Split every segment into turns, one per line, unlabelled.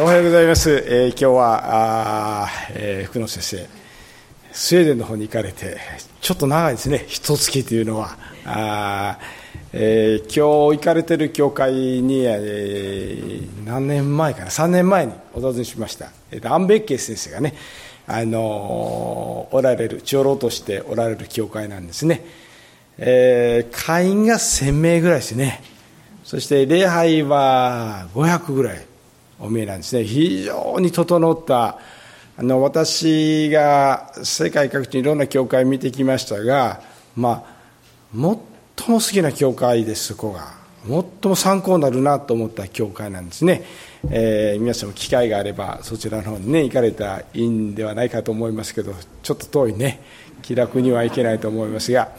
おはようございます。えー、今日は、あえー、福野先生、スウェーデンの方に行かれて、ちょっと長いですね、一月というのは。あえー、今日行かれてる教会に、えー、何年前かな、3年前にお尋ねしました。えー、アンベッケ先生がね、あのー、おられる、長老としておられる教会なんですね。えー、会員が1000名ぐらいですね。そして礼拝は500ぐらい。お見えなんですね。非常に整った。あの私が世界各地にいろんな教会を見てきましたが、まあ、最も好きな教会ですそこが。最も参考になるなと思った教会なんですね、えー、皆さんも機会があればそちらの方にね行かれたらいいんではないかと思いますけどちょっと遠いね気楽にはいけないと思いますが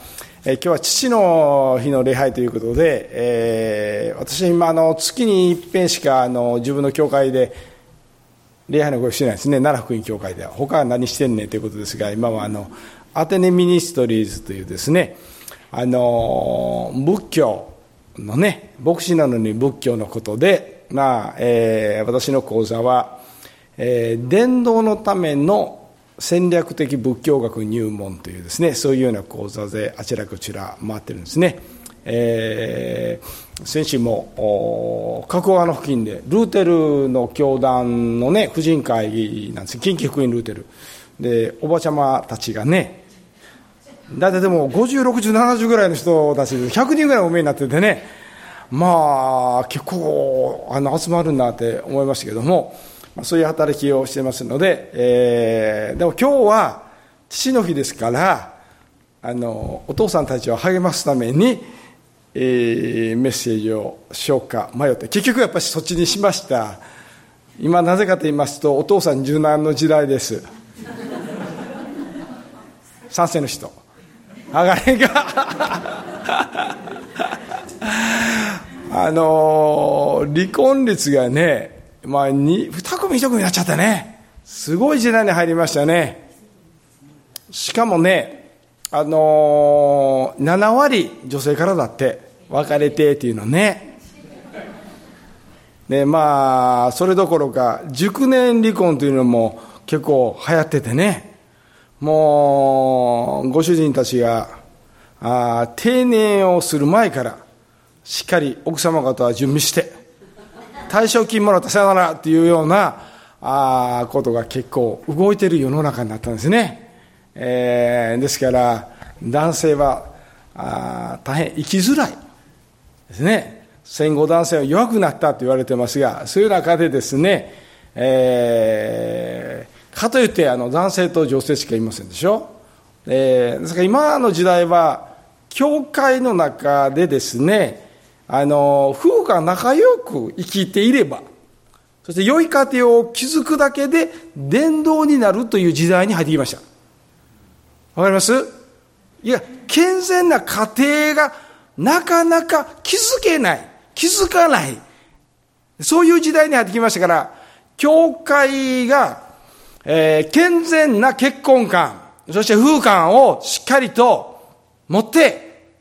え今日は父の日の礼拝ということで、えー、私今あの月に一遍しかあの自分の教会で礼拝のごしてないですね。奈良福音教会では。他は何してんねんということですが今はあのアテネミニストリーズというですねあの仏教のね牧師なのに仏教のことで、まあえー、私の講座は、えー、伝道のための戦略的仏教学入門というですねそういうような講座であちらこちら回ってるんですね、えー、先週も加古川の付近でルーテルの教団のね婦人会議なんです。近畿福音ルーテル。でおばちゃまたちがね大体でも506070ぐらいの人たちで100人ぐらいお見えになっててね。まあ結構あの集まるんだって思いましたけども。そういう働きをしてますので、えー、でも今日は父の日ですからあのお父さんたちを励ますために、えー、メッセージをしようか迷って結局やっぱりそっちにしました。今なぜかと言いますとお父さん柔軟の時代です。賛成の人。上がれが あの離婚率がねまあ、2, 2組1組になっちゃったね。すごい時代に入りましたね。しかもね、あのー、7割女性からだって、別れてっていうのね。で、まあ、それどころか、熟年離婚というのも結構流行っててね。もう、ご主人たちが、あ定年をする前から、しっかり奥様方は準備して、退職金もらったさよならっていうようなあことが結構動いてる世の中になったんですね、えー、ですから男性はあ大変生きづらいですね。戦後男性は弱くなったと言われてますがそういう中でですね、えー、かといってあの男性と女性しかいませんでしょ、えー、ですから今の時代は教会の中でですねあの、夫婦が仲良く生きていれば、そして良い家庭を築くだけで伝道になるという時代に入ってきました。わかります？いや、健全な家庭がなかなか築けない、気づかない。そういう時代に入ってきましたから、教会が、えー、健全な結婚観、そして夫婦観をしっかりと持って、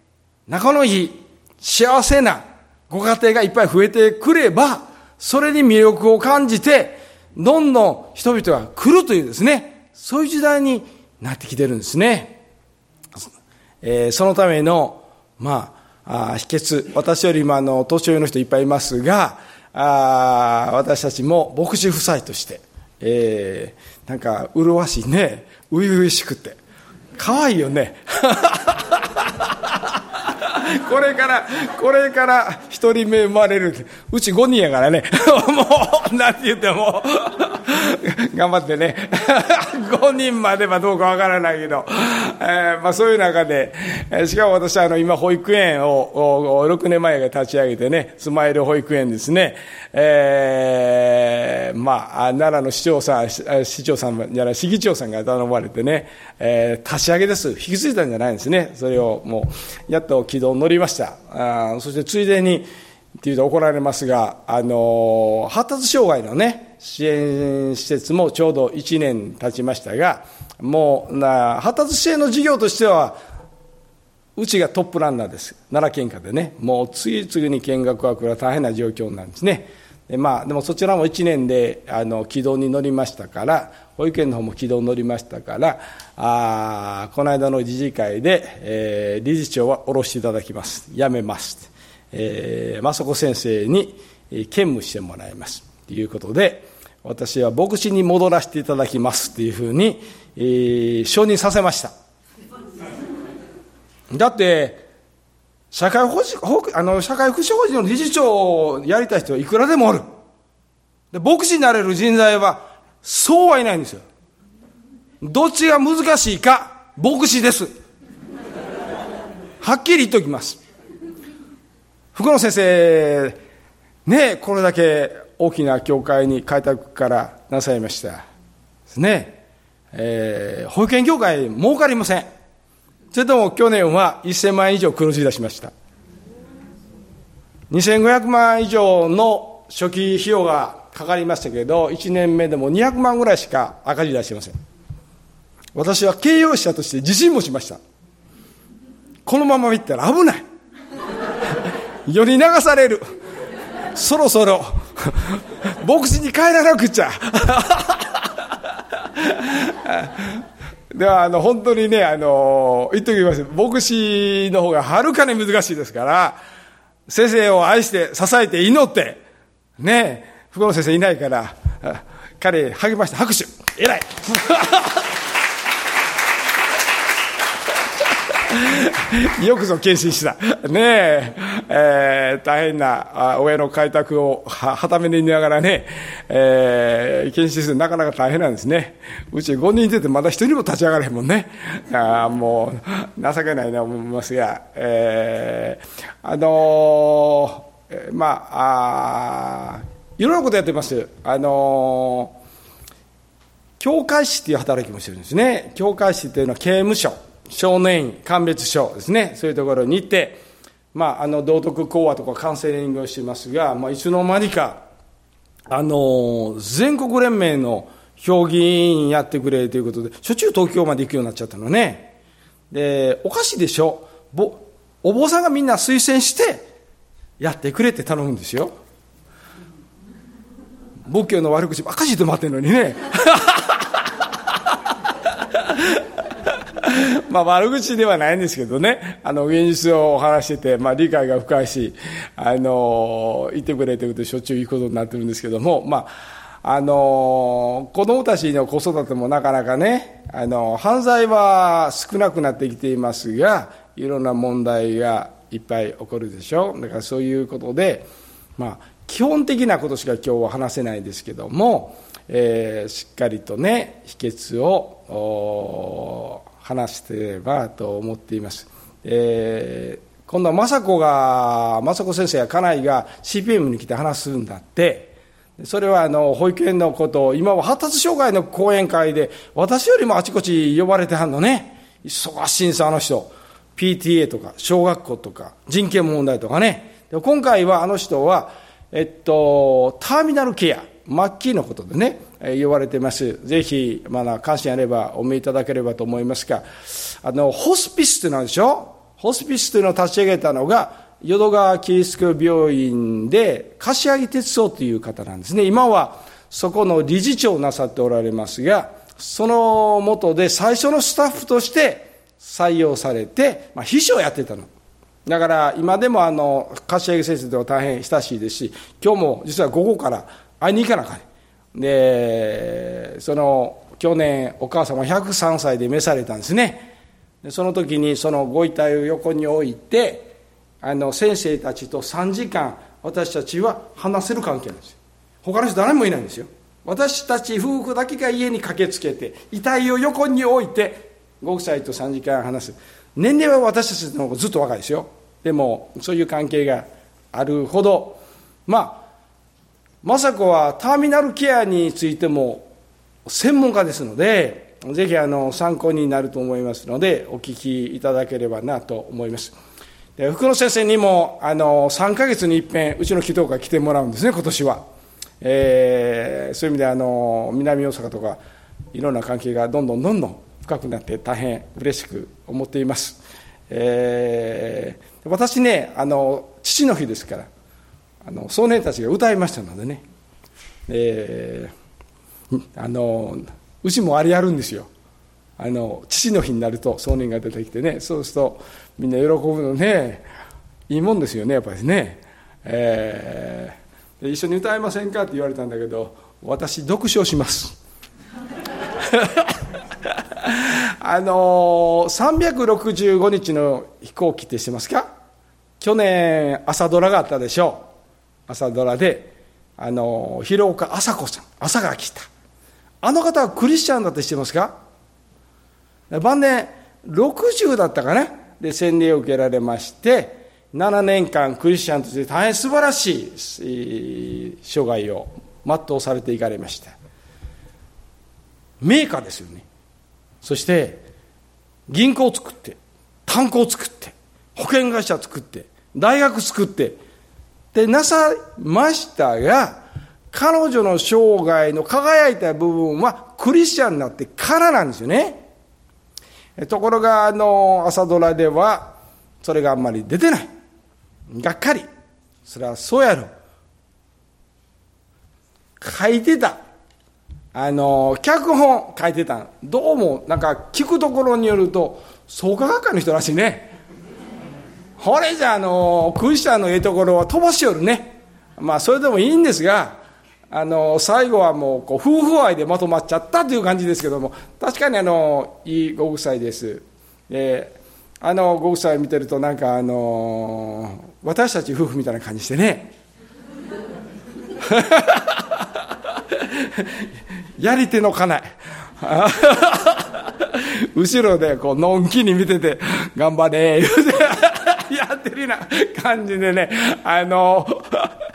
仲のいい幸せなご家庭がいっぱい増えてくれば、それに魅力を感じて、どんどん人々が来るというですね、そういう時代になってきてるんですね。えー、そのための、まあ、あ秘訣、私よりもあの、年上の人いっぱいいますが、あ私たちも牧師夫妻として、えー、なんか、麗しいね、初々しくて、可愛いよね。これから、これから一人目生まれる。うち5人やからね。もう、なんて言っても、頑張ってね。5人まではどうかわからないけど、えー、まあそういう中で、しかも私はあの今保育園を6年前が立ち上げてね、スマイル保育園ですね。えー、まあ、奈良の市長さん、市長さんじゃない、市議長さんが頼まれてね、えー、立ち上げです。引き継いだんじゃないんですね。それをもう、やっと軌道に乗りました。あそしてついでに、っていうと怒られますが、あの、発達障害のね、支援施設もちょうど1年経ちましたが、もう、な発達支援の事業としては、うちがトップランナーです。奈良県下でね、もう次々に見学が来る大変な状況なんですね。でまあ、でもそちらも1年であの軌道に乗りましたから保育園の方も軌道に乗りましたからあこの間の理事会で、えー、理事長は下ろしていただきます辞めます、えー、雅子先生に兼務してもらいますということで私は牧師に戻らせていただきますというふうに、えー、承認させました。だって社会保あの社会福祉法人の理事長をやりたい人はいくらでもおる。で牧師になれる人材はそうはいないんですよ。どっちが難しいか牧師です。はっきり言っておきます。福野先生ねこれだけ大きな教会に開拓からなさいました。ですね、えー、保育園業界儲かりません。それとも去年は1000万円以上黒字出しました。2500万以上の初期費用がかかりましたけど1年目でも200万ぐらいしか赤字出してません。私は経営者として自信もしました。このままいったら危ない。世に流される。そろそろ 牧師に帰らなくちゃ。ではあの本当にねあの言っておきます。牧師の方がはるかに難しいですから先生を愛して支えて祈ってね福野先生いないから彼励まして拍手。偉い。よくぞ献身した。ねえ、えー、大変な親の開拓をはために見ながらね、えー、献身するなかなか大変なんですね。うち5人出てまだ1人も立ち上がれへんもんね。あもう、情けないな思いますが、えー、あのー、まあ、あいろんなことやってます。あのー教会士っていう働きもしてるんですね。教会士っていうのは刑務所。少年院、鑑別所ですね、そういうところに行って、まあ、あの道徳講話とかカウンセリングをしてますが、まあ、いつの間にか、あの全国連盟の評議員やってくれということで、しょっちゅう東京まで行くようになっちゃったのね。で、おかしいでしょ。ぼお坊さんがみんな推薦して、やってくれって頼むんですよ。仏教の悪口ばっかり言って待ってるのにね。まあ悪口ではないんですけどね、あの、現実を話してて、まあ理解が深いし、あの、いてくれてるとしょっちゅういいことになってるんですけども、まあ、あの、子供たちの子育てもなかなかね、あの、犯罪は少なくなってきていますが、いろんな問題がいっぱい起こるでしょ。だからそういうことで、まあ、基本的なことしか今日は話せないですけども、えー、しっかりとね、秘訣を、話してばと思っています。えー、今度は雅子が、雅子先生や家内が CPM に来て話すんだって、それはあの保育園のことを、今は発達障害の講演会で、私よりもあちこち呼ばれてはんのね。忙しいんです、あの人。PTA とか、小学校とか、人権問題とかね。今回はあの人は、えっと、ターミナルケア。末期のことでね、言われてます。ぜひ、まだ関心あればお見えいただければと思いますが、あの、ホスピスってなんでしょ？ホスピスというのを立ち上げたのが、淀川キリスト病院で、柏木哲夫という方なんですね。今は、そこの理事長をなさっておられますが、そのもとで最初のスタッフとして採用されて、まあ、秘書をやってたの。だから今でもあの柏木先生とは大変親しいですし今日も実は午後から会いに行かなあかんでその去年お母様103歳で召されたんですね。でその時にそのご遺体を横に置いてあの先生たちと3時間私たちは話せる関係なんですよ。他の人誰もいないんですよ。私たち夫婦だけが家に駆けつけて遺体を横に置いてご夫妻と3時間話す。年齢は私たちの方がずっと若いですよ。でもそういう関係があるほどまあ雅子はターミナルケアについても専門家ですので、ぜひあの参考になると思いますので、お聞きいただければなと思います。で福野先生にもあの3か月に一遍、うちの祈祷会来てもらうんですね、今年は。えー、そういう意味であの南大阪とかいろんな関係がどんどんどんどん深くなって大変嬉しく思っています。えー、私ねあの父の日ですからあの少年たちが歌いましたのでね、えー、あのうちもあれやるんですよ。あの父の日になると少年が出てきてね。そうするとみんな喜ぶのね。いいもんですよねやっぱりね、えー、一緒に歌いませんかって言われたんだけど私読書します。あの365日の飛行機ってしてますか？去年朝ドラがあったでしょ。う朝ドラであの広岡麻子さん朝が来た。あの方はクリスチャンだって知ってますか？晩年60だったかな？で洗礼を受けられまして7年間クリスチャンとして大変素晴らしい生涯を全うされていかれました。メーカーですよね。そして銀行を作って炭鉱を作って保険会社を作って大学作ってでなさましたが彼女の生涯の輝いた部分はクリスチャンになってからなんですよね。ところがあの朝ドラではそれがあんまり出てない。がっかり。それはそうやろ。書いてた。あの脚本書いてたどうもなんか聞くところによると創価学会の人らしいね。これじゃあのクリスチャンのええところは飛ばしよるね。まあそれでもいいんですがあの最後はもうこう夫婦愛でまとまっちゃったという感じですけども。確かにあのいいご夫妻です、えー、あのご夫妻見てるとなんかあの私たち夫婦みたいな感じしてね。やり手の家内 後ろでこうのんきに見てて頑張れ言うて。ってるような感じでねあの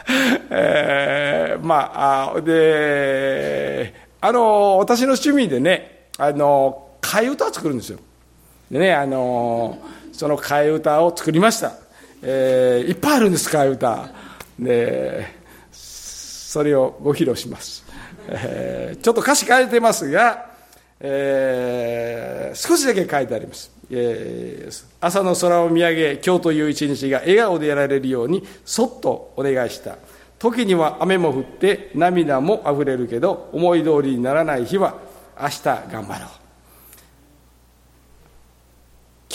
えー、まあ、あで、あの、私の趣味でね、あの、替え歌を作るんですよ。でね、あの、その替え歌を作りました。えー、いっぱいあるんです、替え歌。で、それをご披露します。えー、ちょっと歌詞変えてますが、えー、少しだけ書いてあります。え、朝の空を見上げ、今日という一日が笑顔でやられるように、そっとお願いした。時には雨も降って涙も溢れるけど、思い通りにならない日は、明日頑張ろう。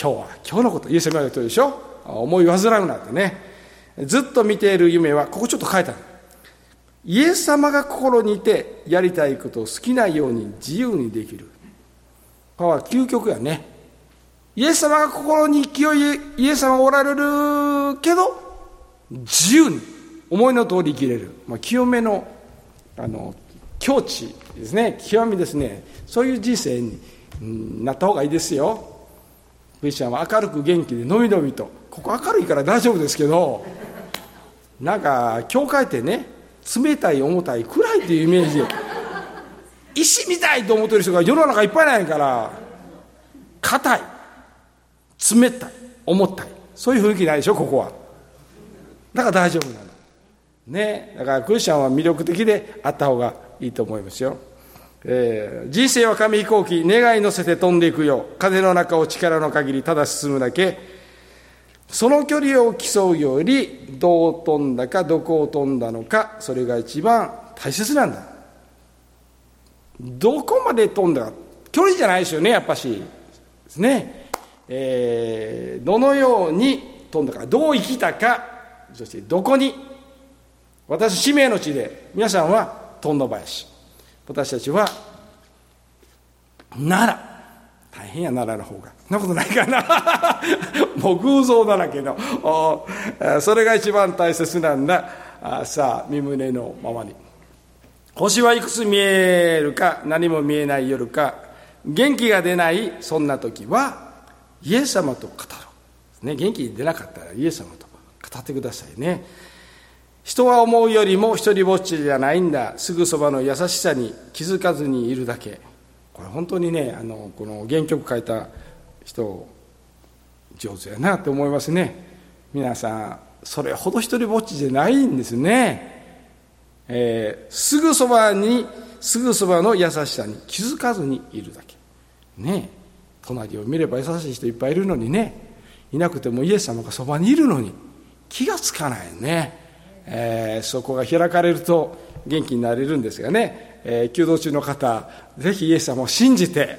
今日は今日のこと、イエス様の人でしょ？思い煩うなんてね。ずっと見ている夢は、ここちょっと書いてある。イエス様が心にいて、やりたいことを好きなように自由にできる。これは究極やね。イエス様が心に勢い、イエス様がおられるけど、自由に、思いの通り生きれる。まあ、清めの、あの、境地ですね。極みですね。そういう人生になった方がいいですよ。クリスチャンは明るく元気でのびのびと。ここ明るいから大丈夫ですけど、なんか、教会ってね、冷たい重たい暗いっていうイメージで、石みたいと思ってる人が世の中いっぱいないから硬い冷たい重たい。そういう雰囲気ないでしょここは。だから大丈夫なの。ね。だからクリスチャンは魅力的であった方がいいと思いますよ、えー、人生は紙飛行機願い乗せて飛んでいくよ。風の中を力の限りただ進むだけ。その距離を競うよりどう飛んだかどこを飛んだのかそれが一番大切なんだ。どこまで飛んだか距離じゃないですよねやっぱし。ですね、えー、どのように飛んだかどう生きたかそしてどこに私使命の地で皆さんは飛んだ林。私たちは奈良。大変や奈良の方が。そんなことないかな。もう偶像だらけの。それが一番大切なんだ。あさあ身胸のままに。星はいくつ見えるか何も見えない夜か元気が出ないそんな時はイエス様と語ろう、ね、元気出なかったらイエス様と語ってくださいね。人は思うよりも一人ぼっちじゃないんだ。すぐそばの優しさに気づかずにいるだけ。これ本当にねあのこの原曲書いた人上手やなって思いますね。皆さんそれほど一人ぼっちじゃないんですね。えー、すぐそばにすぐそばの優しさに気づかずにいるだけ。ね。え隣を見れば優しい人いっぱいいるのにね。いなくてもイエス様がそばにいるのに。気がつかないね。えー、そこが開かれると元気になれるんですがね、えー、弓道中の方ぜひイエス様を信じて、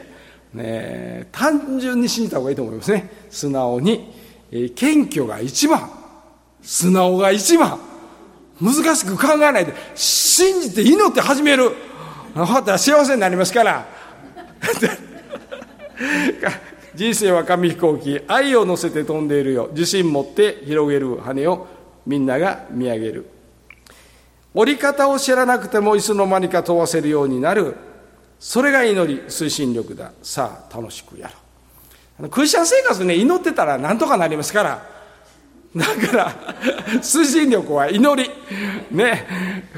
ね、単純に信じた方がいいと思いますね。素直に、えー、謙虚が一番。素直が一番。難しく考えないで信じて祈って始める。ほったら幸せになりますから。人生は紙飛行機愛を乗せて飛んでいるよ。自信持って広げる羽をみんなが見上げる。折り方を知らなくてもいつの間にか飛ばせるようになる。それが祈り推進力だ。さあ楽しくやろう。クリスチャン生活ね祈ってたら何とかなりますから。だから 推進力は祈り。ね。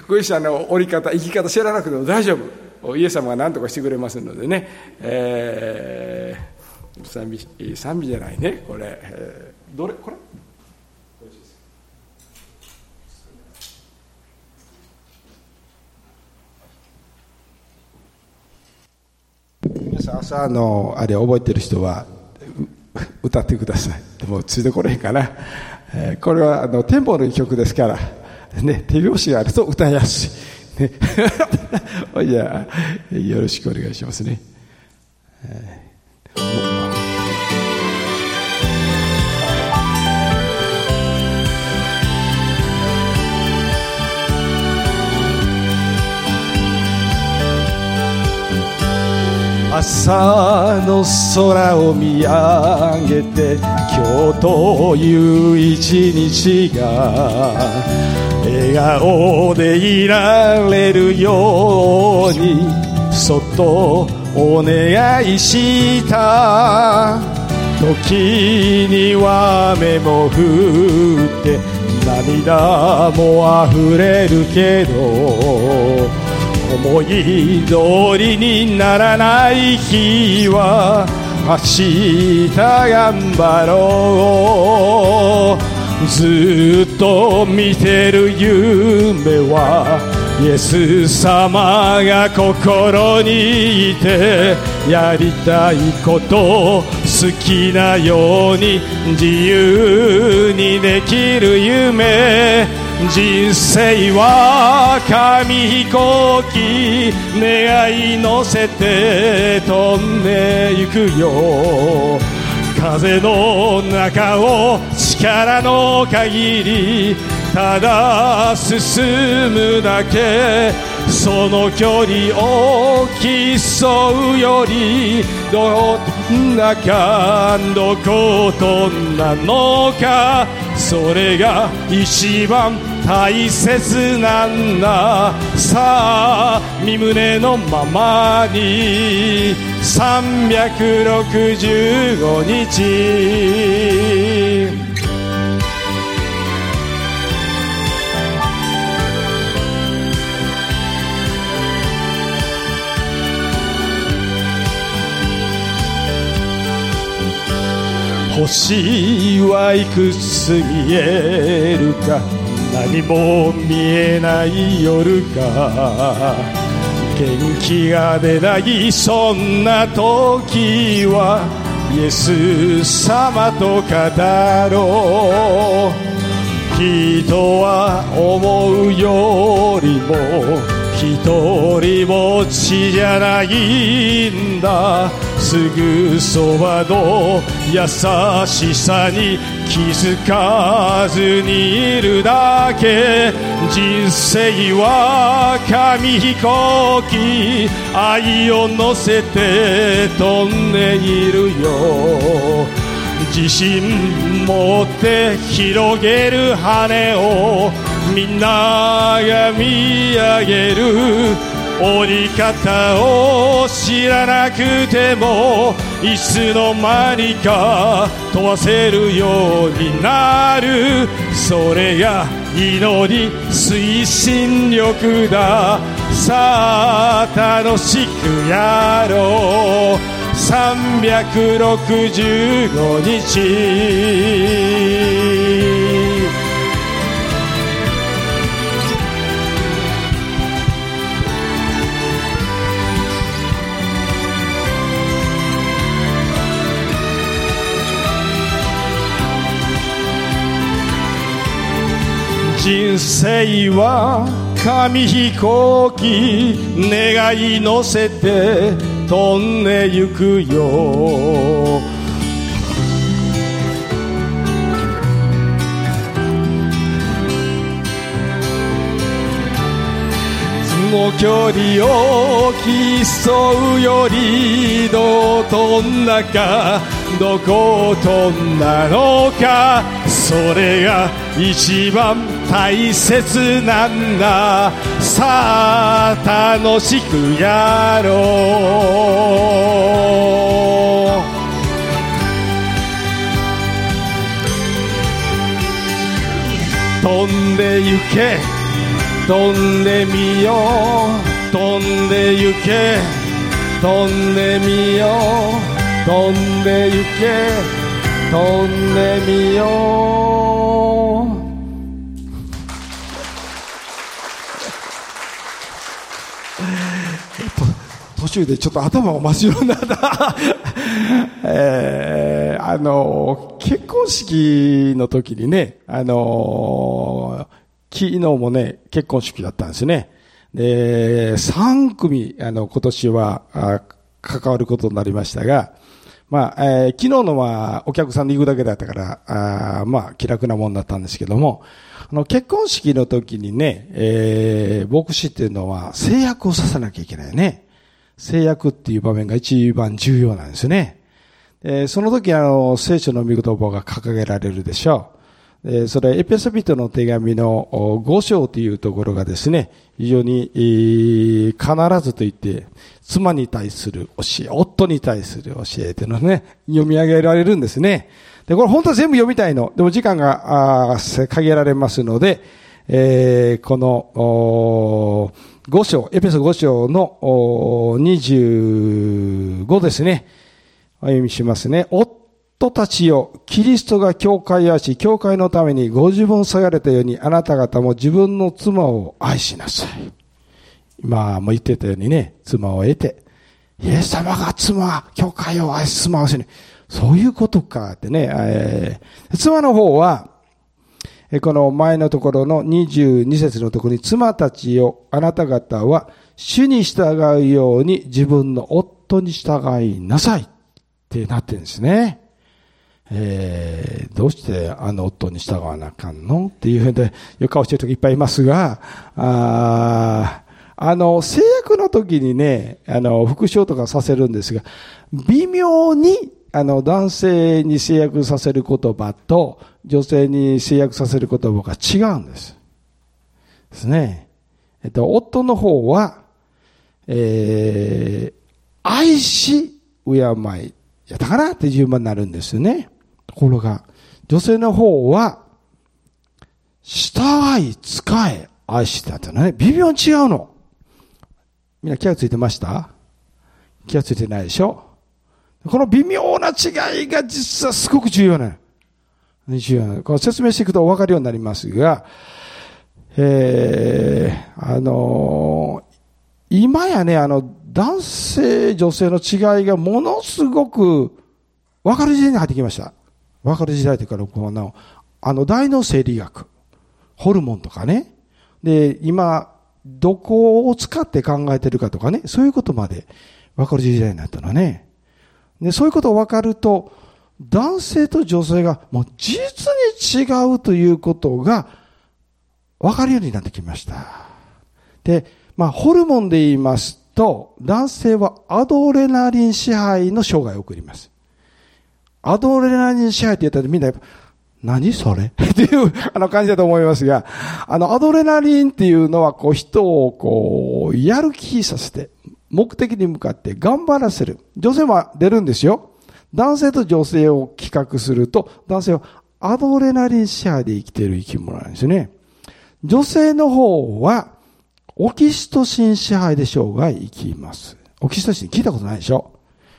クリスチャンの折り方生き方知らなくても大丈夫。イエス様が何とかしてくれますのでね、えー、賛美賛美じゃないね。これ、えー、どれ？これ？皆さん朝のあれ覚えてる人は歌ってください。でもついてこれへんかな。えー、これはあのテンポのいい曲ですから、ね、手拍子があると歌いやすい。ね、じゃあ、よろしくお願いしますね。朝の空を見上げて今日という一日が笑顔でいられるようにそっとお願いした。時には雨も降って涙も溢れるけど思い通りにならない日は明日頑張ろう。ずっと見てる夢はイエス様が心にいてやりたいこと好きなように自由にできる夢。人生は紙飛行機。願い乗せて飛んでゆくよ。風の中を力の限りただ進むだけその距離を競うよりどんな感どことなのかそれが一番大切なんださあ身胸のままに。365日。星はいくつ見えるか？何も見えない夜か？元気が出ないそんな時はイエス様と語ろう。人は思うよりも一人ぼっちじゃないんだ。すぐそばの優しさに気づかずにいるだけ人生は紙飛行機愛を乗せて飛んでいるよ自信持って広げる羽をみんなが見上げる折り方を知らなくてもいつの間にか飛ばせるようになる。それが祈り推進力だ。さあ楽しくやろう。365日。人生は紙飛行機願い乗せて飛んでゆくよ。の距離を競うよりどう飛んだかどこを飛んだのか。それが一番大切なんだ。さあ楽しくやろう。飛んでゆけ。飛んでみよう。飛んで行け。飛んでみよう。飛んで行け。飛んでみよう途中でちょっと頭が真っ白になった、えー、あの結婚式の時にねあの昨日もね、結婚式だったんですね。で、3組、あの、今年は、関わることになりましたが、まあ、えー、昨日のはお客さんで行くだけだったから、あまあ、気楽なもんだったんですけども、あの、結婚式の時にね、えー、牧師っていうのは制約をさせなきゃいけないね。制約っていう場面が一番重要なんですね。えー、その時あの、聖書の御言葉が掲げられるでしょう。それ、エペソビトの手紙の5章というところがですね、非常に必ずと言って、妻に対する教え、夫に対する教えというのはね、読み上げられるんですね。で、これ本当は全部読みたいの。でも時間が限られますので、え、この5章、エペソ5章の25ですね。お読みしますね。夫人たちよ、キリストが教会をし、教会のためにご自分を下がれたように、あなた方も自分の妻を愛しなさい。今も言ってたようにね、妻を得て、イエス様が妻、教会を愛し、妻をしね。そういうことかってね、えー、妻の方は、この前のところの22節のところに、妻たちよ、あなた方は、主に従うように自分の夫に従いなさいってなってるんですね。えー、どうしてあの夫に従わなあかんの？っていうふうで、よく顔してる人いっぱいいますが、ああの、制約の時にね、あの、復唱とかさせるんですが、微妙に、あの、男性に制約させる言葉と、女性に制約させる言葉が違うんです。ですね。えっと、夫の方は、えー、愛し、敬い、やったかなって順番になるんですよね。ところが、女性の方は、従い、使え、愛してたってね、微妙に違うの。みんな気がついてました？気がついてないでしょ？この微妙な違いが実はすごく重要なの。重要なの。この説明していくと分かるようになりますが、えー、あのー、今やね、あの、男性、女性の違いがものすごく分かる時代に入ってきました。分かる時代というか、この、あの、大脳生理学、ホルモンとかね。で、今、どこを使って考えてるかとかね、そういうことまで分かる時代になったのね。で、そういうことを分かると、男性と女性がもう実に違うということが分かるようになってきました。で、まあ、ホルモンで言いますと、男性はアドレナリン支配の生涯を送ります。アドレナリン支配って言ったらみんな、何それ？っていうあの感じだと思いますが、あの、アドレナリンっていうのは、こう、人を、こう、やる気させて、目的に向かって頑張らせる。女性は出るんですよ。男性と女性を比較すると、男性はアドレナリン支配で生きている生き物なんですね。女性の方は、オキシトシン支配で生涯生きます。オキシトシン聞いたことないでしょ？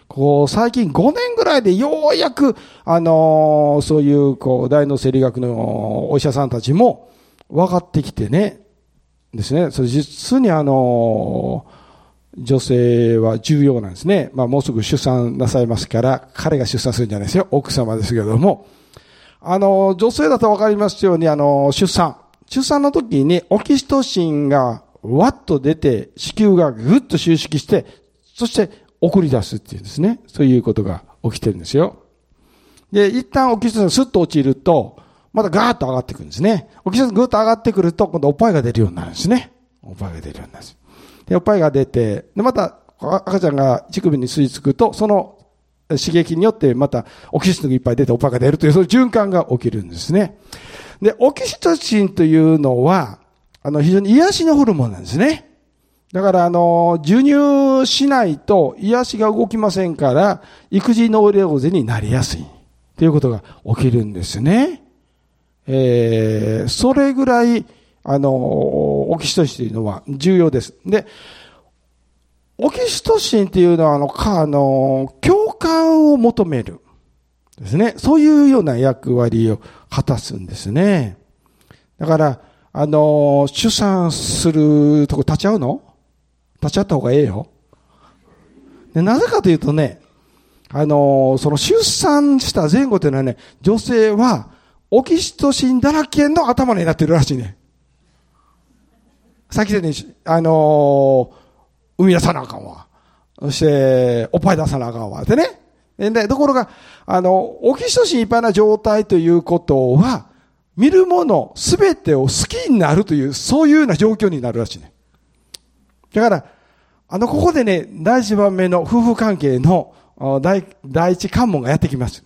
こう、最近5年ぐらいでようやく、あの、そういう、こう、大脳生理学のお医者さんたちも分かってきてね、ですね。それ実にあの、女性は重要なんですね。まあもうすぐ出産なさいますから、彼が出産するんじゃないですよ。奥様ですけれども。あの、女性だと分かりますように、あの出産。出産の時にオキシトシンがわっと出て、子宮がぐっと収縮して、そして送り出すっていうんですね。そういうことが起きてるんですよ。で、一旦オキシトシンがスッと落ちると、またガーッと上がってくるんですね。オキシトシンぐっと上がってくると、今度おっぱいが出るようになるんですね。おっぱいが出るようになるんです。で、おっぱいが出て、で、また赤ちゃんが乳首に吸い付くと、その刺激によってまたオキシトシンがいっぱい出ておっぱいが出るという、そういう循環が起きるんですね。で、オキシトシンというのは、あの、非常に癒しのホルモンなんですね。だから、あの、授乳しないと癒しが動きませんから、育児能力ぜになりやすい。ということが起きるんですね。えー、それぐらい、あの、オキシトシンというのは重要です。で、オキシトシンっていうのは、あの、か、あの、共感を求める。ですね。そういうような役割を果たすんですね。だから、あの、出産するとこ立ち会うの？立ち会った方がええよ。でなぜかというとね、あの、その出産した前後というのはね、女性はオキシトシンだらけの頭になってるらしいね。さっき言ったように、あの生み出さなあかんわ。そして、おっぱい出さなあかんわ。でね。で、ところが、あの、オキシトシンいっぱいな状態ということは、見るものすべてを好きになるという、そういうような状況になるらしいね。だから、あの、ここでね、第一番目の夫婦関係の第第一関門がやってきます。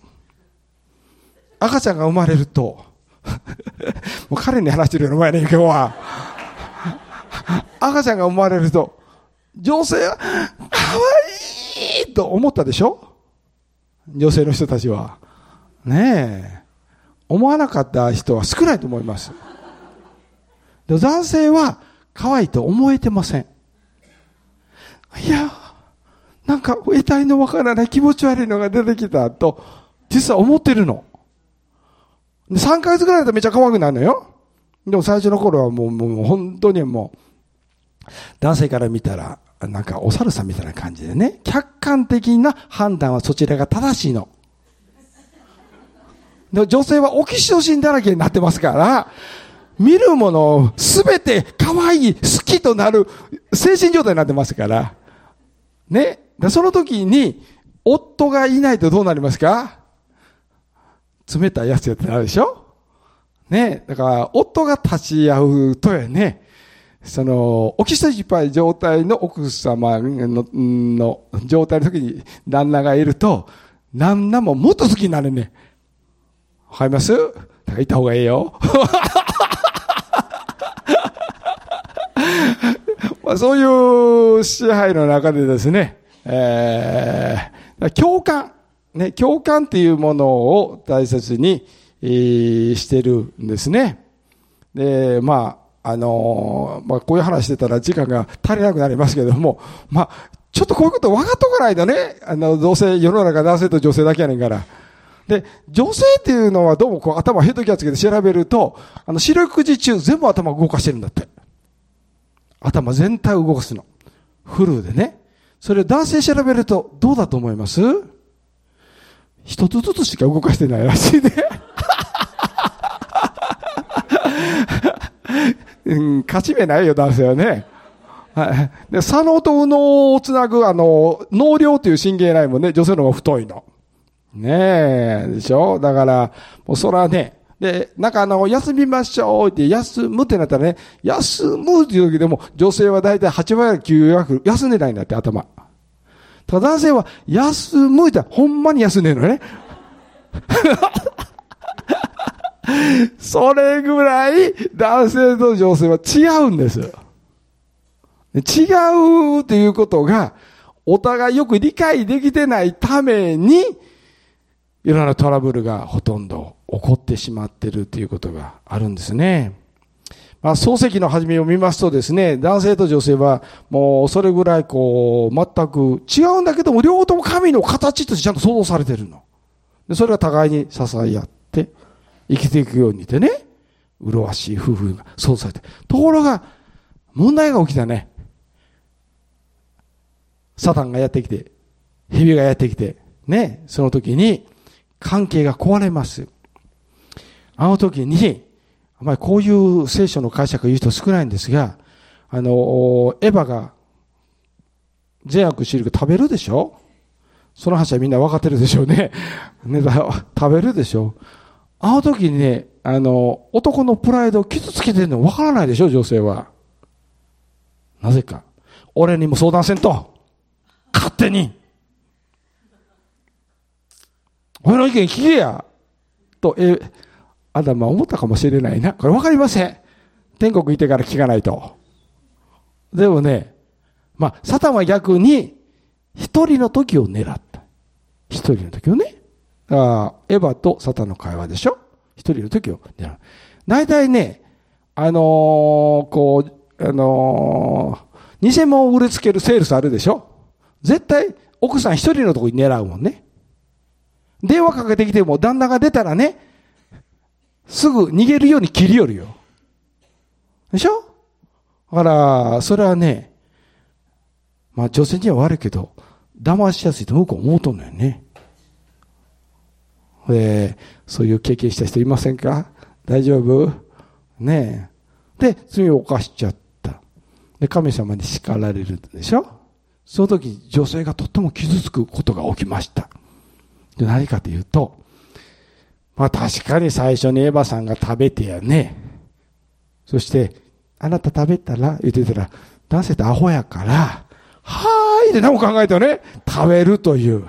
赤ちゃんが生まれると、もう彼に話してるような前ね、今日は。赤ちゃんが生まれると、女性は、かわいいと思ったでしょ？女性の人たちは。ねえ。思わなかった人は少ないと思います。で男性は可愛いと思えてません。いや、なんか得体のわからない気持ち悪いのが出てきたと、実は思ってるの。3ヶ月ぐらいだとめっちゃ可愛くなるのよ。でも最初の頃はもう、もう本当にもう、男性から見たら、なんかお猿さんみたいな感じでね、客観的な判断はそちらが正しいの。で女性はオキシトシンだらけになってますから、見るものすべて可愛い、好きとなる精神状態になってますから。ね。その時に、夫がいないとどうなりますか？冷たいやつやってなるでしょ？ね。だから、夫が立ち会うとやね、その、オキシトシンい状態の奥様のの状態の時に旦那がいると、旦那ももっと好きになるね。わかります？だからいた方がええよ。そういう支配の中でですね、えー、共感、ね、共感っていうものを大切に、えー、してるんですね。で、まあ、あのー、まあ、こういう話してたら時間が足りなくなりますけども、まあ、ちょっとこういうこと分かっとかないとね、あの、どうせ世の中男性と女性だけやねんから。で、女性っていうのはどうもこう頭ヘッドキャッチで調べると、あの、視力時中全部頭動かしてるんだって。頭全体を動かすの。フルでね。それ男性調べるとどうだと思います？一つずつしか動かしてないらしいね。うん、勝ち目ないよ、男性はね。はい。で、左脳と右脳をつなぐ、あの、脳量という神経ラインもね、女性の方が太いの。ねえ、でしょ？だから、もうそらね、で、なんかあの、休みましょうって、休むってなったらね、休むっていう時でも、女性はだいたい8割9割休んでないんだって、頭。ただ男性は、休むってほんまに休んでるのね。それぐらい、男性と女性は違うんです。違うっていうことが、お互いよく理解できてないために、いろんなトラブルがほとんど起こってしまっているということがあるんですね。まあ、漱石の始めを見ますとですね、男性と女性はもうそれぐらいこう、全く違うんだけども、両方とも神の形としてちゃんと想像されてるの。で、それが互いに支え合って生きていくようにてね、麗しい夫婦が想像されて。ところが、問題が起きたね。サタンがやってきて、蛇がやってきて、ね、その時に、関係が壊れます。あの時に、まあ、こういう聖書の解釈を言う人少ないんですが、あの、エヴァが善悪知る食べるでしょ？その話はみんな分かってるでしょうね。ね食べるでしょあの時にね、あの、男のプライドを傷つけてるの分からないでしょ？女性は。なぜか。俺にも相談せんと。勝手に。俺の意見聞けや。と、え、アダムは思ったかもしれないな。これ分かりません。天国行ってから聞かないと。でもね、まあ、サタンは逆に、一人の時を狙った。一人の時をね。あエヴァとサタンの会話でしょ一人の時を狙う。大体ね、あのー、こう、あのー、偽物を売りつけるセールスあるでしょ絶対、奥さん一人のとこに狙うもんね。電話かけてきても旦那が出たらね、すぐ逃げるように切り寄るよ。でしょ？だから、それはね、まあ女性には悪いけど、騙しやすいと向こう思うとんのよね。えそういう経験した人いませんか？大丈夫？ねえ。で、罪を犯しちゃった。で、神様に叱られるでしょ？その時、女性がとっても傷つくことが起きました。で、何かというと、まあ確かに最初にエヴァさんが食べてやね。そして、あなた食べたら？言ってたら、男性ってアホやから、はーいって何も考えたね。食べるという。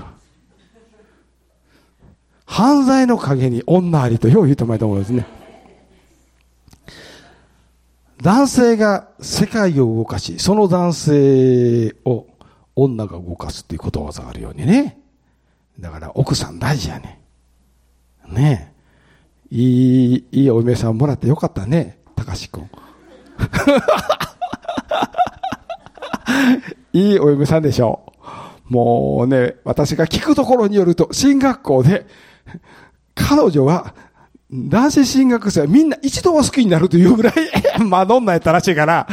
犯罪の陰に女ありとよう言うと思いと思うんですね。男性が世界を動かし、その男性を女が動かすっていうことわざがあるようにね。だから奥さん大事やね。ねえ。いい、いいお嫁さんもらってよかったね、高志くん。いいお嫁さんでしょう。もうね、私が聞くところによると、進学校で、彼女は、男性進学生はみんな一度は好きになるというぐらい、マドンナやったらしいから、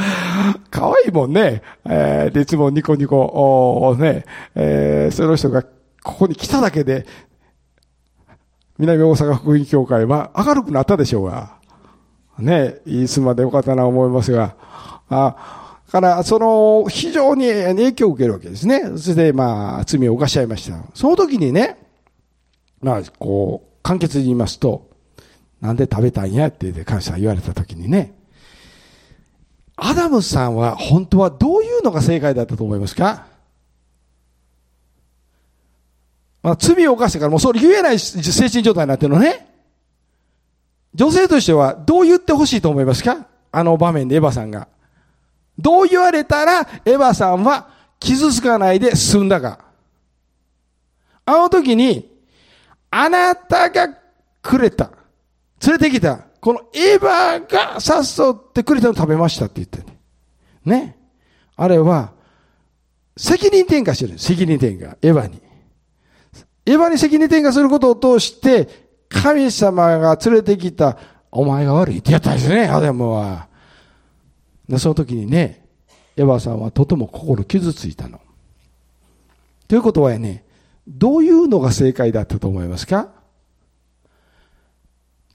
可愛いもんね。えー、で、いつもニコニコ、おね、えー、その人がここに来ただけで、南大阪福音協会は明るくなったでしょうが、ね、いつまでよかったな思いますが、あ、から、その、非常に影響を受けるわけですね。そして、まあ、罪を犯しちゃいました。その時にね、まあ、こう、簡潔に言いますと、なんで食べたんや？って神様言われた時にね、アダムさんは本当はどういうのが正解だったと思いますか？まあ、罪を犯してからもうそれ言えない精神状態になってるのね。女性としてはどう言ってほしいと思いますか？あの場面でエヴァさんが。どう言われたらエヴァさんは傷つかないで済んだか。あの時に、あなたがくれた。連れてきた。このエヴァが誘ってくれたの食べましたって言ってね。ね。あれは、責任転嫁してる。責任転嫁。エヴァに。エヴァに責任転嫁することを通して、神様が連れてきた、お前が悪いってやったんですね、アダムは。その時にね、エヴァさんはとても心傷ついたの。ということはね、どういうのが正解だったと思いますか？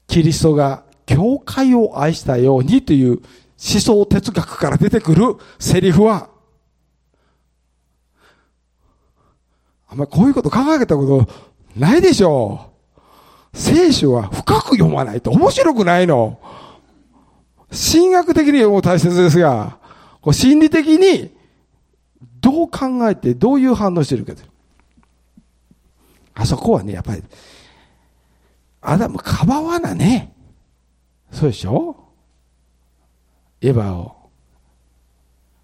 キリストが教会を愛したようにという思想哲学から出てくるセリフは、あんまりこういうこと考えたことないでしょう。聖書は深く読まないと面白くないの。神学的に読むも大切ですが、こう心理的にどう考えてどういう反応してるかあそこはね、やっぱり、アダムかばわなね。そうでしょ？エヴァを。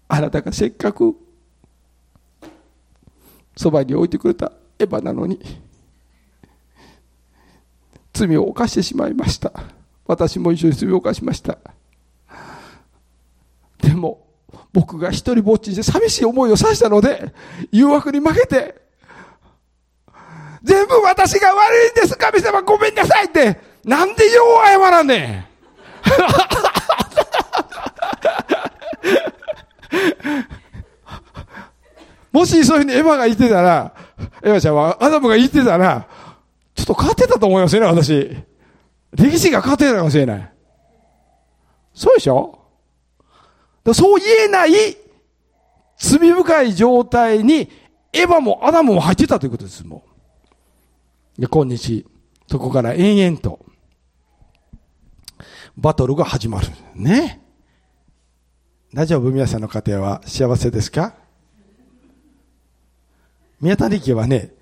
あなたがせっかくそばに置いてくれたエヴァなのに罪を犯してしまいました。私も一緒に罪を犯しました。でも僕が一人ぼっちで寂しい思いをさしたので誘惑に負けて全部私が悪いんです。神様ごめんなさいってなんでよう謝らねん。もしそういうふうにエヴァが言ってたら、エヴァちゃんはアダムが言ってたら、ちょっと変わってたと思いますよね、私。歴史が変わってたかもしれない。そうでしょ？そう言えない罪深い状態にエヴァもアダムも入ってたということです、もう。で、今日、そこから延々と、バトルが始まる。ね。大丈夫？皆さんの家庭は幸せですか？宮谷家はね、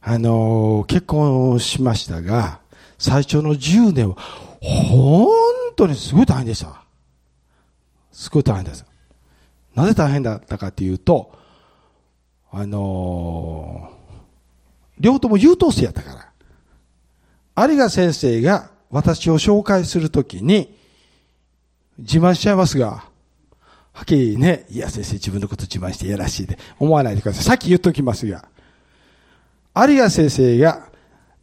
あのー、結婚しましたが、最初の10年は、本当にすごい大変でした。すごい大変です。なぜ大変だったかというと、あのー、両方とも優等生やったから。有賀先生が私を紹介するときに、自慢しちゃいますが、はっきりね、いや先生自分のこと自慢してやらしいで思わないでください。さっき言っときますが、有賀先生が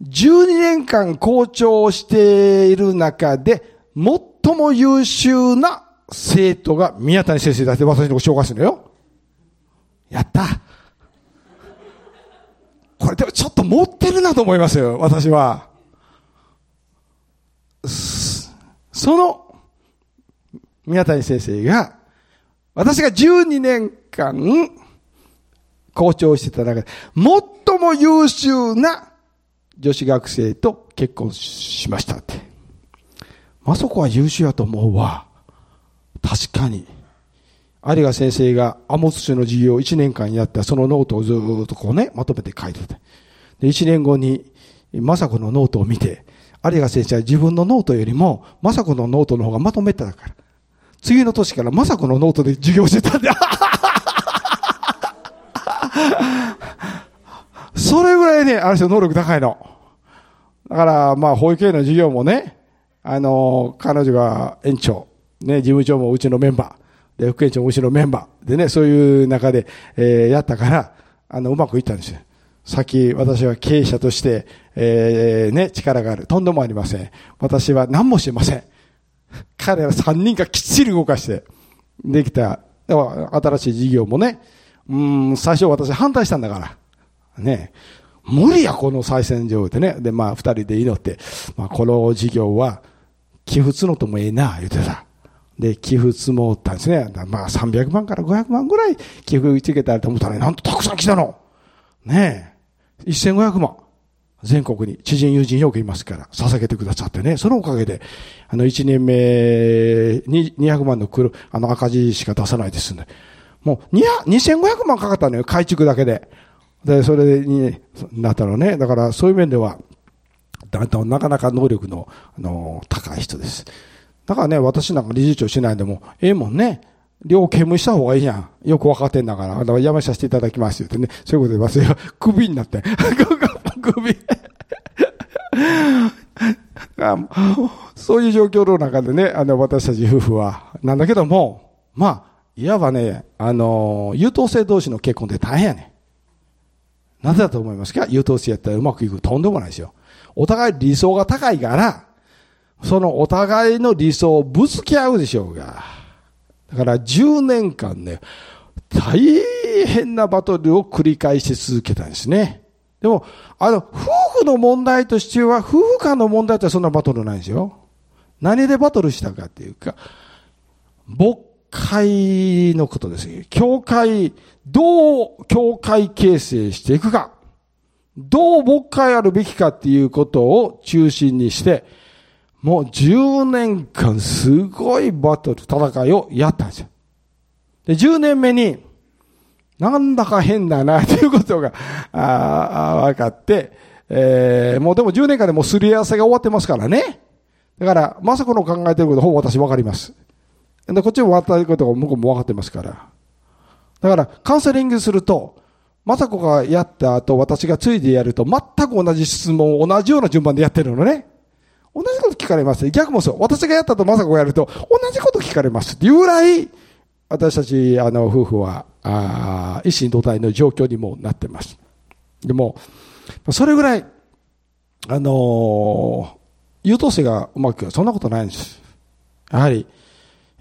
12年間校長をしている中で、最も優秀な生徒が宮谷先生だって私の紹介するのよ。やったこれでもちょっと持ってるなと思いますよ、私は。その宮谷先生が私が12年間、校長してた中で、最も優秀な女子学生と結婚しましたって。まそこは優秀やと思うわ。確かに。有賀先生がアモス書の授業を1年間やったそのノートをずっとこうね、まとめて書いてて。で、1年後に、雅子のノートを見て、有賀先生は自分のノートよりも、雅子のノートの方がまとめてたから。次の年から雅子のノートで授業してたんで、それぐらいね、あの人能力高いの。だから、まあ、保育園の授業もね、あの、彼女が園長、ね、事務長もうちのメンバー、で、副園長もうちのメンバー、でね、そういう中で、えー、やったから、あの、うまくいったんですよ。さっき私は経営者として、えー、ね、力がある。とんでもありません。私は何もしてません。彼ら3人がきっちり動かして、できた、新しい事業もね、うん、最初私反対したんだから。ね。無理や、この再選上でね。で、まあ、二人で祈って、まあ、この事業は、寄付募ともええな、言ってた。で、寄付積もったんですね。まあ、300万から500万ぐらい寄付つけたらと思ったら、なんとたくさん来たの。ねえ。1500万。全国に知人友人よくいますから、捧げてくださってね、そのおかげで、あの、1年目に200万の黒、あの赤字しか出さないですね。もう、2500万かかったのよ、改築だけで。で、それになったのね。だから、そういう面では、だんだんなかなか能力の、あの、高い人です。だからね、私なんか理事長しないでも、ええもんね。両兼務した方がいいじゃん。よく分かってんだから。だからやめさせていただきますってね。そういうことで、忘れ、首になって。首。そういう状況の中でね、あの、私たち夫婦は、なんだけども、まあ、いわばね、あの、優等生同士の結婚って大変やねなぜだと思いますか？優等生やったらうまくいくとんでもないですよ。お互い理想が高いから、そのお互いの理想をぶつけ合うでしょうが。だから10年間ね、大変なバトルを繰り返し続けたんですね。でも、あの、夫婦の問題としては、夫婦間の問題ってそんなバトルないんですよ。何でバトルしたかっていうか、牧会のことですよ。教会、どう教会形成していくか。どう牧会あるべきかっていうことを中心にして、もう10年間すごいバトル、戦いをやったんですよ。で、10年目に、なんだか変だな、ということが、ああ分かって、えー、もうでも10年間でもうすり合わせが終わってますからね。だから、まさこの考えてることほぼ私分かります。で、こっちも分かってることが向こうも分かってますから。だから、カウンセリングすると、まさこがやった後、私がついでやると、全く同じ質問を同じような順番でやってるのね。同じこと聞かれます。逆もそう。私がやったとまさこがやると、同じこと聞かれますっていうぐらい、私たち、あの、夫婦は、ああ一心同体の状況にもなってます。でも、それぐらい、あの優等生がうまくいくそんなことないんです。やはり、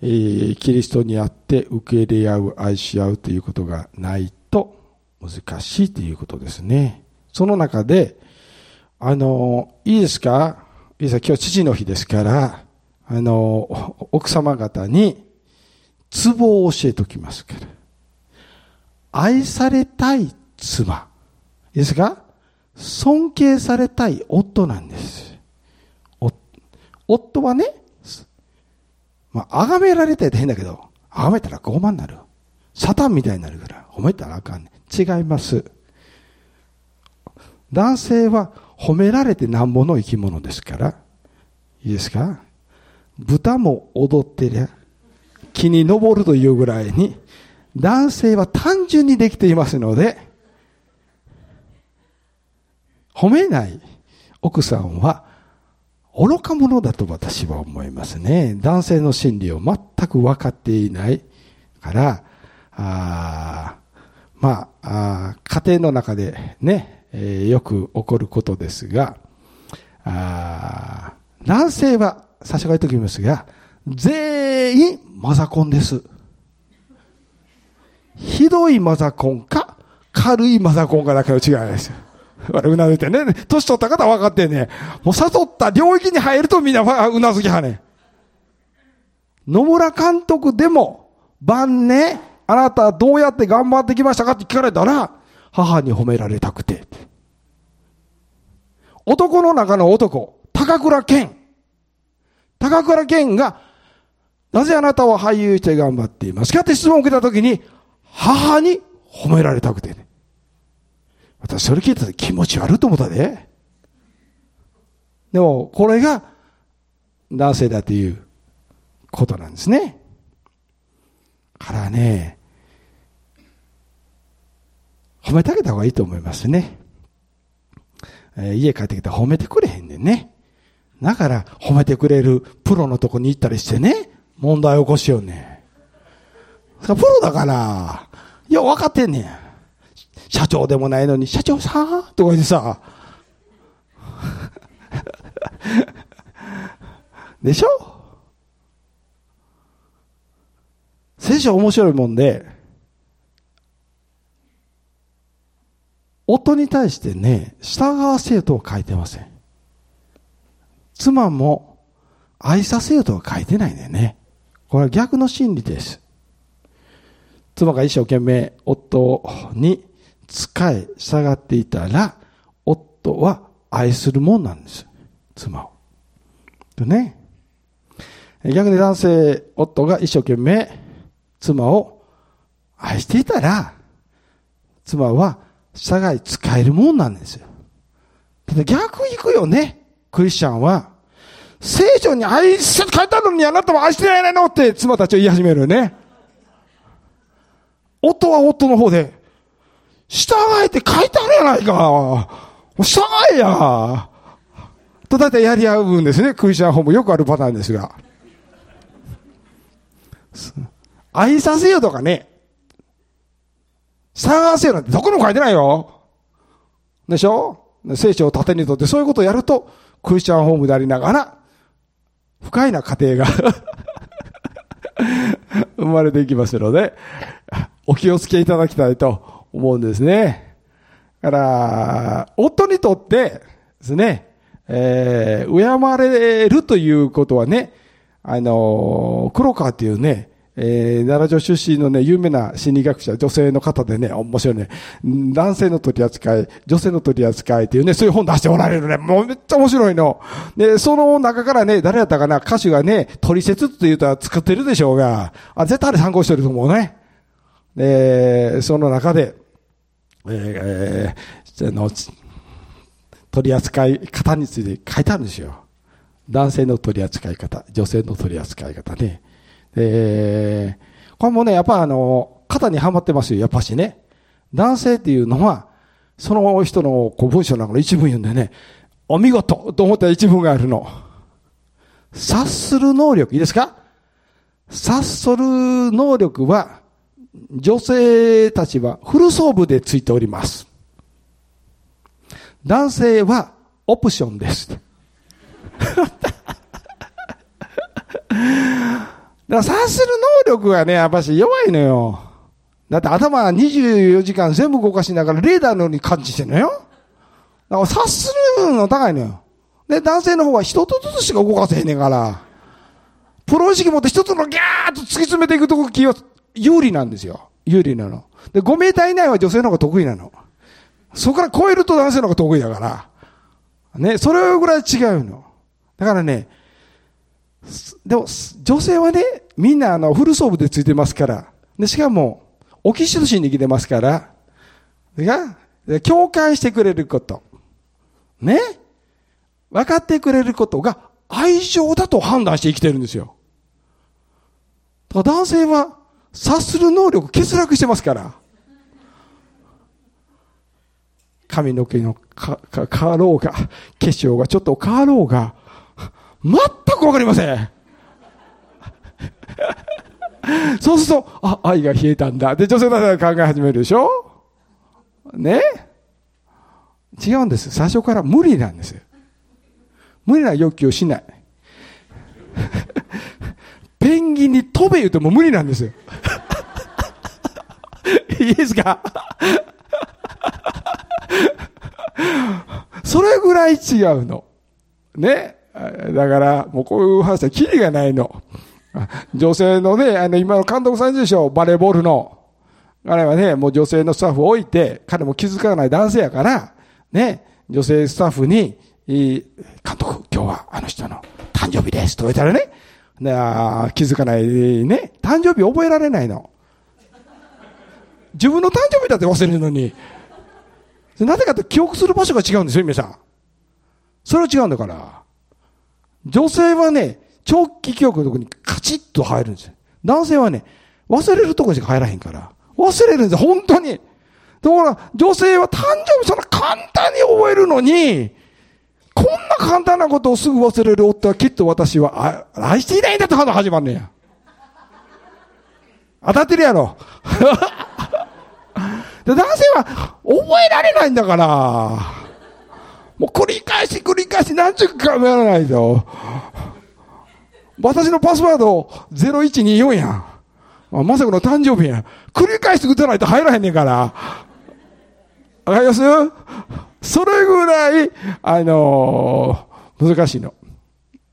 えー、キリストにあって受け入れ合う、愛し合うということがないと難しいということですね。その中で、あのいいですか？いいですか今日父の日ですから、あの、奥様方に、ツボを教えておきますから。愛されたい妻。いいですか？尊敬されたい夫なんです。夫はね、まあ、崇められたら変だけど、崇めたら傲慢になる。サタンみたいになるから、褒めたらあかんね。違います。男性は褒められてなんぼの生き物ですから。いいですか？豚も踊ってりゃ、木に登るというぐらいに、男性は単純にできていますので、褒めない奥さんは愚か者だと私は思いますね。男性の心理を全く分かっていないから、あまあ家庭の中でね、えー、よく起こることですが、あ男性は、最初から言っておきますが、全員マザコンです。ひどいマザコンか、軽いマザコンかだけの違いですよ。うなずいてね。年取った方は分かってね。もう悟った領域に入るとみんなうなずきはね。野村監督でも、晩ね、あなたどうやって頑張ってきましたかって聞かれたら、母に褒められたくて。男の中の男、高倉健。高倉健が、なぜあなたは俳優して頑張っていますか？って質問を受けたときに、母に褒められたくてね。私それ聞いたら気持ち悪いと思ったで。でも、これが男性だということなんですね。からね、褒めてあげた方がいいと思いますね。えー、家帰ってきたら褒めてくれへんねんね。だから褒めてくれるプロのとこに行ったりしてね、問題起こしようね。プロだから、いや、分かってんねん。社長でもないのに、社長さんとか言ってさ、でしょ？聖書面白いもんで、夫に対してね、従わせよとは書いてません。妻も愛させよとは書いてないんだよね。これは逆の真理です。妻が一生懸命夫に仕え、従っていたら、夫は愛するもんなんです。妻を。とね。逆に男性、夫が一生懸命妻を愛していたら、妻は従い使えるもんなんですよ。ただ逆行くよね。クリスチャンは。聖書に愛して書いてあるのにあなたは愛してないのって妻たちは言い始めるよね。夫は夫の方で、従えって書いてあるやないか。従えや。と大体やり合うんですね。クリスチャンホームよくあるパターンですが。愛させよとかね。探せよなんてどこにも書いてないよ。でしょ？聖書を盾にとってそういうことをやると、クリスチャンホームでありながら、不快な家庭が 生まれていきますので、お気をつけいただきたいと思うんですね。だから、夫にとってですね、えー、敬われるということはね、あの、黒川っていうね、えー、奈良城出身のね、有名な心理学者、女性の方でね、面白いね、男性の取り扱い、女性の取り扱いっていうね、そういう本出しておられるね、もうめっちゃ面白いの。で、その中からね、誰やったかな、歌手がね、取説って言うとは作ってるでしょうが、あ、絶対あれ参考してると思うね。で、その中で、えー、の取り扱い方について書いてあるんですよ。男性の取り扱い方、女性の取り扱い方ね。えー、これもね、やっぱあの、肩にはまってますよ、やっぱしね。男性っていうのは、その人のこう文章の中の一文言うんでね、お見事と思った一文があるの。察する能力、いいですか？察する能力は、女性たちはフル装備でついております。男性はオプションです。だから察する能力がね、やっぱし弱いのよ。だって頭24時間全部動かしながらレーダーのように感知してんのよ。だから察するの高いのよ。で、男性の方は一つずつしか動かせへんねんから。プロ意識持って一つのギャーッと突き詰めていくときは有利なんですよ。有利なの。で、5メーター以内は女性の方が得意なの。そこから超えると男性の方が得意だから。ね、それぐらい違うの。だからね、でも、女性はね、みんなあの、フル装備でついてますから。で、しかも、オキシトシンに来てますから。が、共感してくれること。ね？分かってくれることが愛情だと判断して生きてるんですよ。だから男性は察する能力欠落してますから。髪の毛のか、か、変わろうが、化粧がちょっと変わろうが、全くわかりません。そうすると、あ、愛が冷えたんだ。で、女性の方が考え始めるでしょ？ね？違うんです。最初から無理なんです。無理な欲求をしない。ペンギンに飛べ言うても無理なんですよ。いいですか？それぐらい違うの。ね？だから、もうこういう話はキリがないの。女性のね、あの、今の監督さんでしょ、バレーボールの。彼はね、もう女性のスタッフを置いて、彼も気づかない男性やから、ね、女性スタッフに、監督、今日はあの人の誕生日ですと言ったらね、気づかないね、誕生日覚えられないの。自分の誕生日だって忘れるのに。なぜかって記憶する場所が違うんですよ、皆さん。それは違うんだから。女性はね、長期記憶のとこにカチッと入るんですよ。男性はね、忘れるとこしか入らへんから。忘れるんですよ、本当に。だから、女性は誕生日そんな簡単に覚えるのに、こんな簡単なことをすぐ忘れる夫はきっと私は愛していないんだって話始まんねや。当たってるやろ。で、男性は覚えられないんだから。もう繰り返し繰り返し何十回もやらないと。私のパスワード0124やん。まさかの誕生日やん。繰り返して打たないと入らへんねんから。わかります？それぐらい、あのー、難しいの。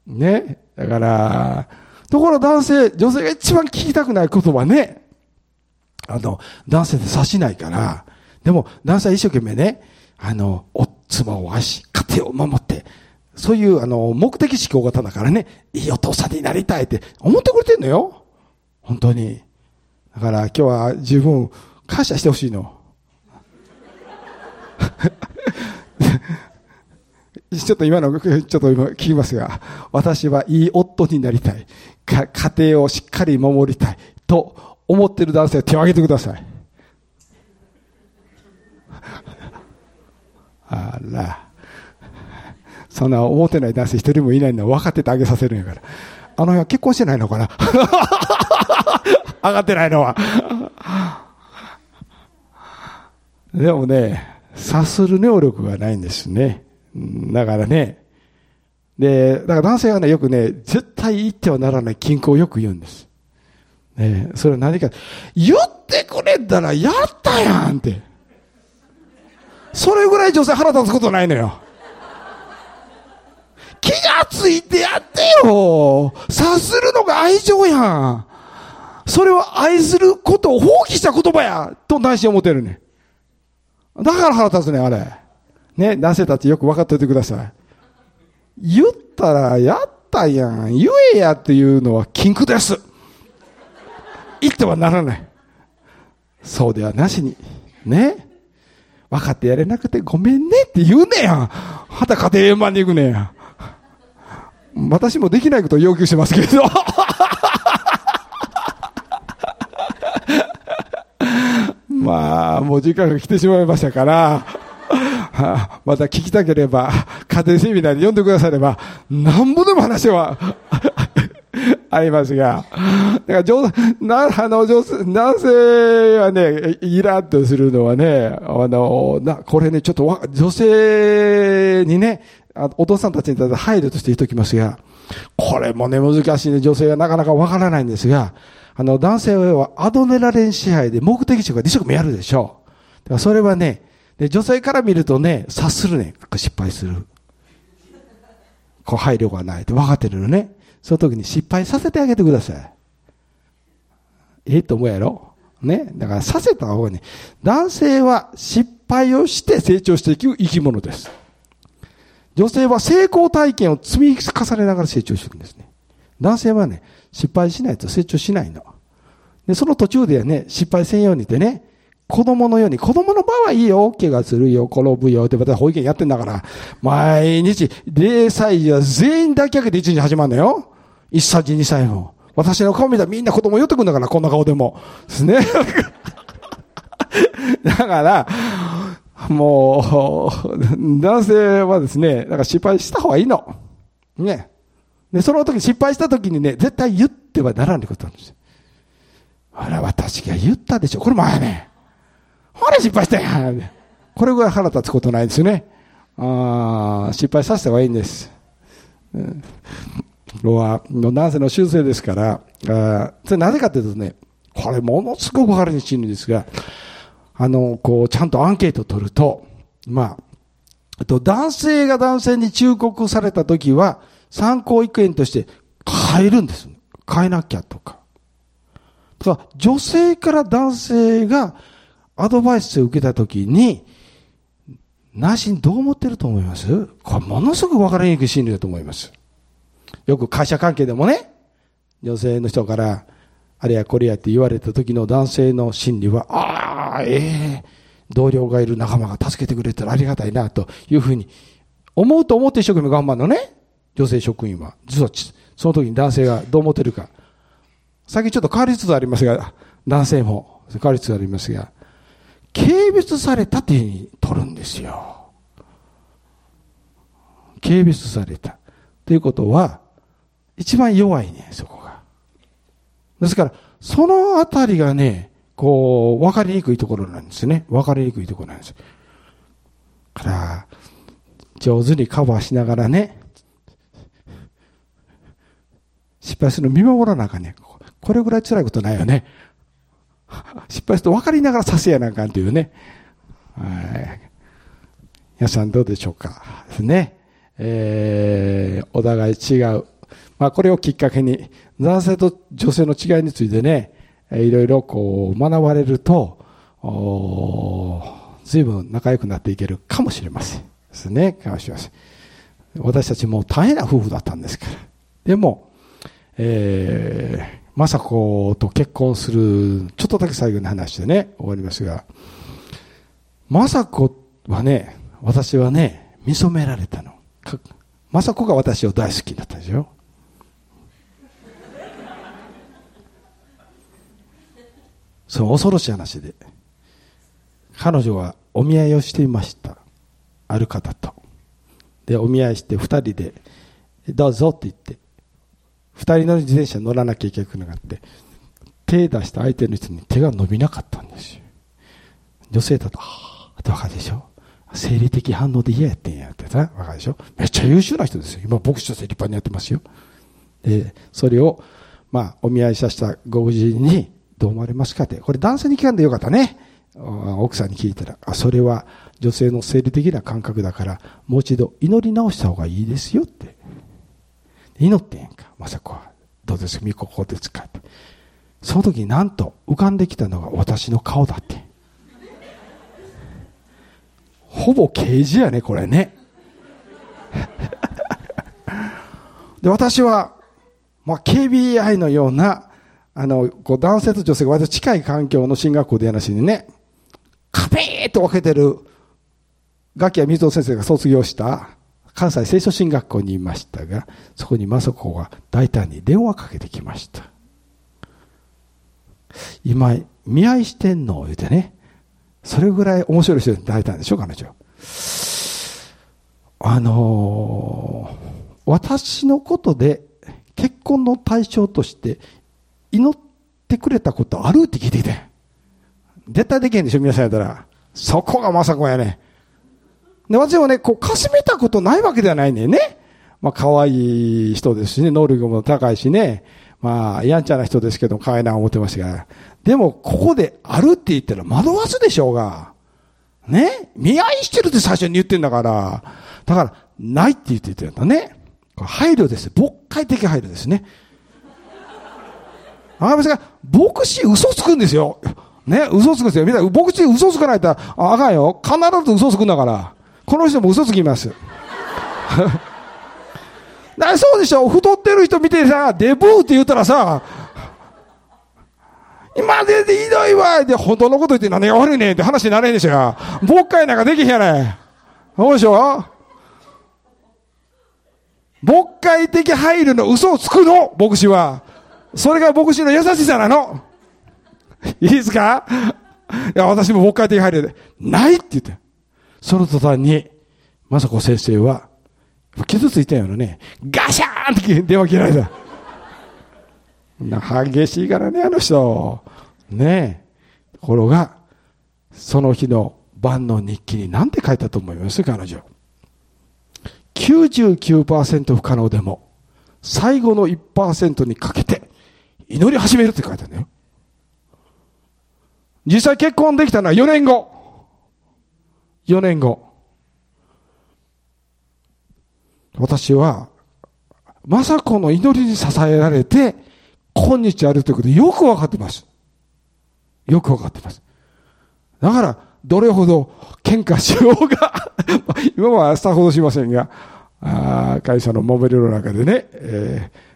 ね。だから、ところ男性、女性が一番聞きたくない言葉ね。あの、男性って察しないから。でも、男性は一生懸命ね、あの、お妻を愛し、家庭を守って、そういう、あの、目的思考型だからね、いいお父さんになりたいって思ってくれてんのよ。本当に。だから今日は十分感謝してほしいの。ちょっと今の、ちょっと今聞きますが、私はいい夫になりたい。か家庭をしっかり守りたい。と思ってる男性手を挙げてください。あら。そんな思ってない男性一人もいないの分かっててあげさせるんやから。あの辺は結婚してないのかな？上がってないのは。でもね、察する能力がないんですね。だからね、で、だから男性はね、よくね、絶対言ってはならない均衡をよく言うんです。ね、それは何か、言ってくれたらやったやんって。それぐらい女性腹立つことないのよ。気がついてやってよ察するのが愛情やん。それは愛することを放棄した言葉やと内心思ってるね。だから腹立つね、あれ。ね、男性たちよく分かっておいてください。言ったら、やったやん。言えやっていうのは禁句です。言ってはならない。そうではなしに。ね。分かってやれなくてごめんねって言うねやん。はた家庭円満に行くねや。私もできないことを要求しますけど。まあ、もう時間が来てしまいましたから、また聞きたければ、家庭セミナーで読んでくだされば、なんぼでも話は ありますが、だから女、な、あの、女性、男性はね、イラッとするのはね、あの、な、これね、ちょっとわ、女性にね、お父さんたちに対して配慮として言っときますが、これもね、難しいね、女性がなかなかわからないんですが、あの、男性はアドネラレン支配で目的地が2色もやるでしょう。だからそれはね、で女性から見るとね、察するね、失敗する。こう配慮がないと分かってるのね。その時に失敗させてあげてください。ええと思うやろね。だからさせた方がね、男性は失敗をして成長していく生き物です。女性は成功体験を積み重ねながら成長していくんですね。男性はね、失敗しないと成長しないの。で、その途中ではね、失敗せんようにってね、子供のように、子供の場合はいいよ、怪我するよ、転ぶよって、また保育園やってんだから、毎日、0歳児は全員抱き上げて1日始まるんだよ。1歳児、2歳も。私の顔見たらみんな子供寄ってくんだから、こんな顔でも。ですね。だから、もう、男性はですね、だか失敗した方がいいの。ね。で、その時失敗した時にね、絶対言ってはならんってことなんですよ。あら、私が言ったでしょ。これ前ね。ほら、失敗したやん。これぐらい腹立つことないですよね。ああ失敗させた方がいいんです。うん、は、男性の習性ですから、あそれなぜかというとね、これものすごく腹に死ぬんですが、あの、こう、ちゃんとアンケート取ると、まあ、と男性が男性に忠告されたときは、参考意見として変えるんです。変えなきゃとか。とか、女性から男性がアドバイスを受けたときに、内心どう思ってると思います？これものすごく分かりにくい心理だと思います。よく会社関係でもね、女性の人から、あれやこれやって言われた時の男性の心理は、ああ、ええ、同僚がいる仲間が助けてくれたらありがたいな、というふうに思うと思って一生懸命頑張るのね。女性職員は。実は、その時に男性がどう思ってるか。最近ちょっと変わりつつありますが、男性も変わりつつありますが、軽蔑されたっていうふうに取るんですよ。軽蔑された。ということは、一番弱いね、そこが。ですから、そのあたりがね、こう、わかりにくいところなんですね。わかりにくいところなんです。から、上手にカバーしながらね、失敗するの見守らなあかんね。これぐらい辛いことないよね。失敗すると分かりながらさせやなあかんっていうね。はい。皆さんどうでしょうかですね。えー、お互い違う。まあこれをきっかけに、男性と女性の違いについてね、いろいろこう学ばれると、随分仲良くなっていけるかもしれません。ですね。かもしれません。私たちも大変な夫婦だったんですから。でも、えー、雅子と結婚する、ちょっとだけ最後に話してね、終わりますが、雅子はね、私はね、見初められたの。雅子が私を大好きだったでしょ。その恐ろしい話で、彼女はお見合いをしていました。ある方と。で、お見合いして二人で、どうぞって言って、二人の自転車乗らなきゃいけなくなって、手出した相手の人に手が伸びなかったんですよ。女性だと、ああ、とわかるでしょ生理的反応で嫌やってんやってさ、わかるでしょめっちゃ優秀な人ですよ。今、牧師として立派にやってますよ。で、それを、まあ、お見合いさせたご婦人に、どう思われますかって。これ男性に聞かんでよかったね。奥さんに聞いたら、あ、それは女性の生理的な感覚だから、もう一度祈り直した方がいいですよって。祈ってんやんか。まさか、どうですか、みここですかって。その時になんと浮かんできたのが私の顔だって。ほぼ刑事やね、これね。で、私は、まあ、KBI のような、あの、こう男性と女性が割と近い環境の進学校でやなしにね、壁と分けてる、ガキや水戸先生が卒業した関西聖書進学校にいましたが、そこに雅子が大胆に電話かけてきました。今、見合いしてんの？言うてね。それぐらい面白い人に大胆でしょ、彼女。あのー、私のことで結婚の対象として祈ってくれたことある？って聞いてきて。絶対できへんでしょ、皆さんやったら。そこが雅子やね。で、私はね、こう、かすめたことないわけではないねんね。まあ、可愛い人ですしね、能力も高いしね。まあ、やんちゃな人ですけど、可愛いな思ってましたが。でも、ここであるって言ったら惑わすでしょうが。ね？見合いしてるって最初に言ってんだから。だから、ないって言ってたんだね。これ配慮です。牧会的配慮ですね。あですが、牧師嘘つくんですよ。ね、嘘つくんですよ。みんな、牧師嘘つかないとああかんよ。必ず嘘つくんだから。この人も嘘つきます。だそうでしょ？太ってる人見てさ、デブーって言ったらさ、今でひどいわで、本当のこと言って何が悪いねんって話になれんでしょ。牧会なんかできへんやない。そうでしょ牧会的配慮の嘘をつくの、牧師は。それが牧師の優しさなの。いいですか？いや、私も牧会的配慮で、ないって言って。その途端に、雅子先生は、傷ついたようなね、ガシャーンって電話切られた。激しいからね、あの人。ねえ。ところが、その日の晩の日記に何て書いたと思います彼女。99%不可能でも、最後の1%にかけて、祈り始めるって書いてあるんだよ。実際結婚できたのは4年後。4年後。私は、雅子の祈りに支えられて、今日あるということよくわかってます。よくわかってます。だから、どれほど喧嘩しようが 今はさほどしませんが、あ会社のモめルの中でね、えー、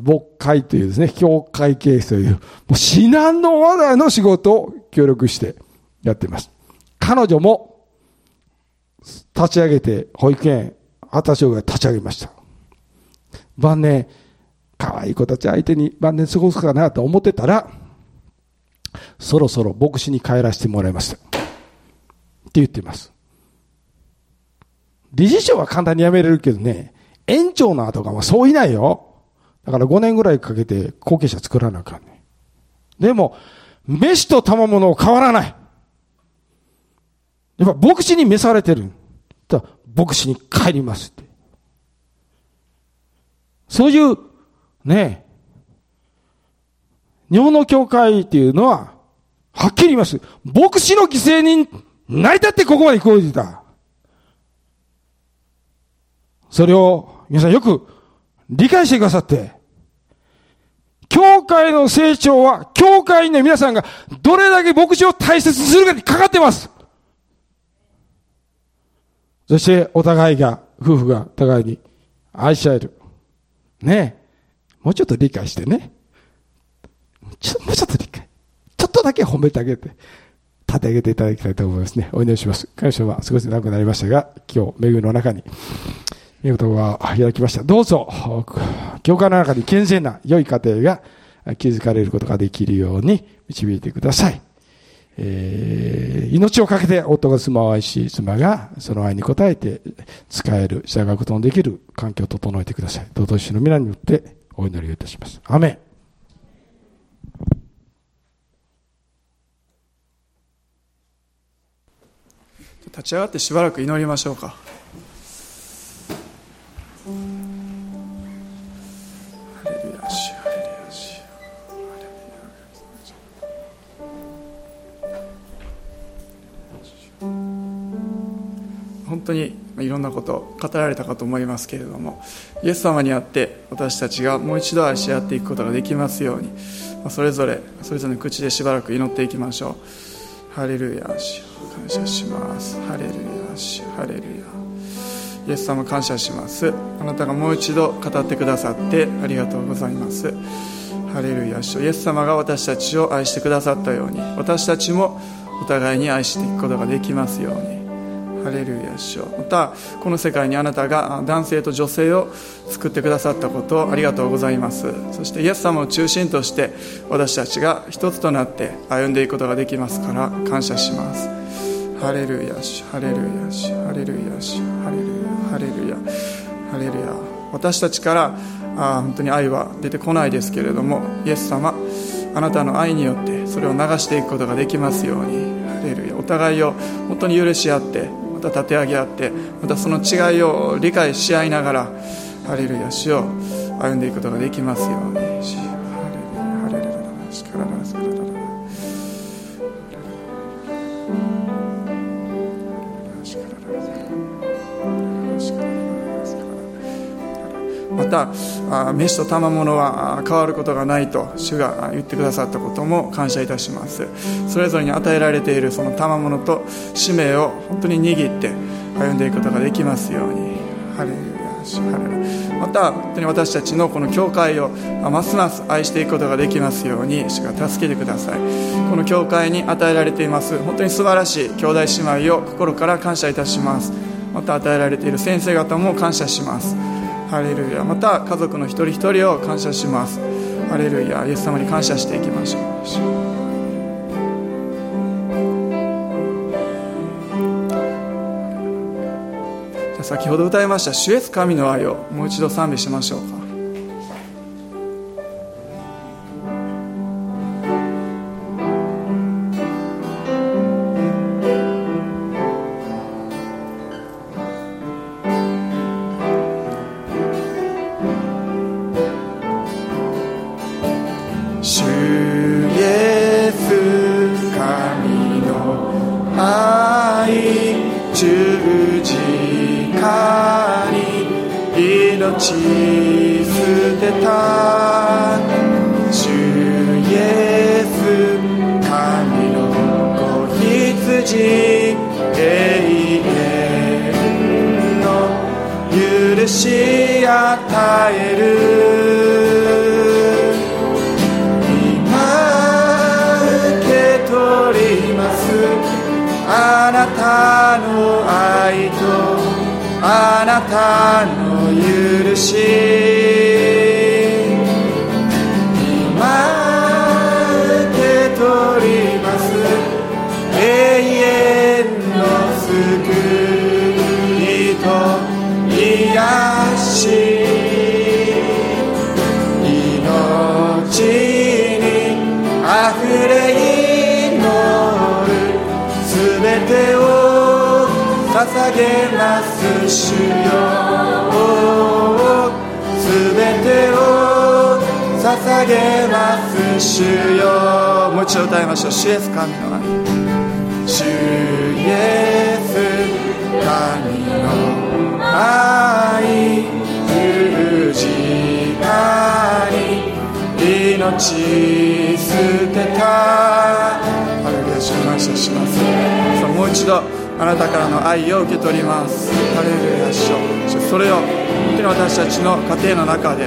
牧会というですね、教会ケースという、もう至難の罠の仕事を協力してやっています。彼女も立ち上げて保育園、二十歳が立ち上げました。晩年、可愛い子たち相手に晩年過ごすかなと思ってたら、そろそろ牧師に帰らせてもらいました。って言っています。理事長は簡単に辞めれるけどね、園長の後がもうそういないよ。だから5年ぐらいかけて後継者作らなあかんね。でも、飯と賜物を変わらない。やっぱ牧師に召されてる。だ牧師に帰りますって。そういう、ね、日本の教会っていうのは、はっきり言います。牧師の犠牲になりたってここまで行こうてた。それを皆さんよく理解してくださって、教会の成長は、教会員の皆さんがどれだけ牧師を大切にするかにかかってます。そしてお互いが、夫婦が互いに愛し合える。ねえもうちょっと理解してね。ちょもうちょっと理解。ちょっとだけ褒めてあげて、立て上げていただきたいと思いますね。お祈りします。感謝は少し長くなりましたが、今日、恵みの中に、見事が開きました。どうぞ、教会の中に健全な良い家庭が築かれることができるように導いてください。えー、命を懸けて夫が妻を愛し、妻がその愛に応えて使える、従うことのできる環境を整えてください。どうぞ主の皆によってお祈りをいたします。アメン。
立ち上がってしばらく祈りましょうか。本当にいろんなこと語られたかと思いますけれどもイエス様にあって私たちがもう一度愛し合っていくことができますようにそれぞれそれぞれの口でしばらく祈っていきましょう。ハレルヤ感謝します。ハレルヤハレルヤイエス様感謝します。あなたがもう一度語ってくださってありがとうございます。ハレルヤイエス様が私たちを愛してくださったように私たちもお互いに愛していくことができますように。ハレルヤ主またこの世界にあなたが男性と女性を作ってくださったことをありがとうございます。そしてイエス様を中心として私たちが一つとなって歩んでいくことができますから感謝します。ハレルヤ主ハレルヤ主ハレルヤ主ハレルヤ。ハレルヤハレルヤ私たちからあ本当に愛は出てこないですけれどもイエス様あなたの愛によってそれを流していくことができますように。ハレルヤお互いを本当に許し合ってまた立て上げ合ってまたその違いを理解し合いながらハレルヤ主を歩んでいくことができますように。た飯と賜物は変わることがないと主が言ってくださったことも感謝いたします。それぞれに与えられているその賜物と使命を本当に握って歩んでいくことができますように。ハレルヤまた本当に私たちのこの教会をますます愛していくことができますように主が助けてください。この教会に与えられています本当に素晴らしい兄弟姉妹を心から感謝いたします。また与えられている先生方も感謝します。ハレルヤまた家族の一人一人を感謝します。ハレルヤイエス様に感謝していきましょう。先ほど歌いました「主イエス神の愛」をもう一度賛美しましょうか。神の愛主イエス神の愛十字架に命捨てたハれでヤ主感謝します。さあもう一度あなたからの愛を受け取ります。ハレルヤ主それを本当に私たちの家庭の中で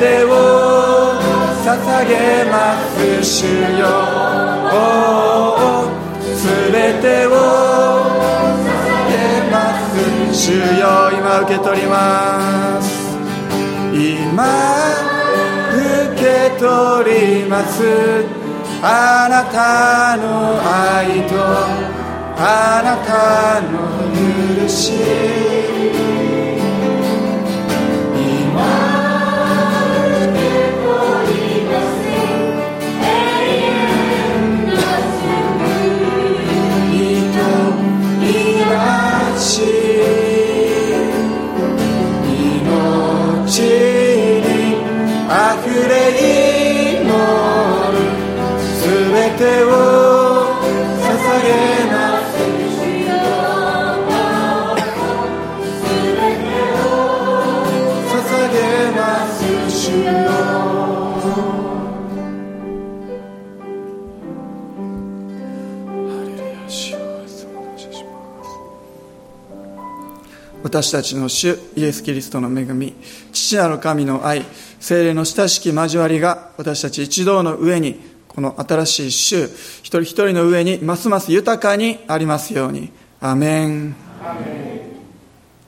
てを捧げます主よ全べてを捧げます主よ。今受け取ります。今受け取りますあなたの愛とあなたの許し私たちの主イエスキリストの恵み父なる神の愛精霊の親しき交わりが私たち一同の上にこの新しい主一人一人の上にますます豊かにありますように。アメン。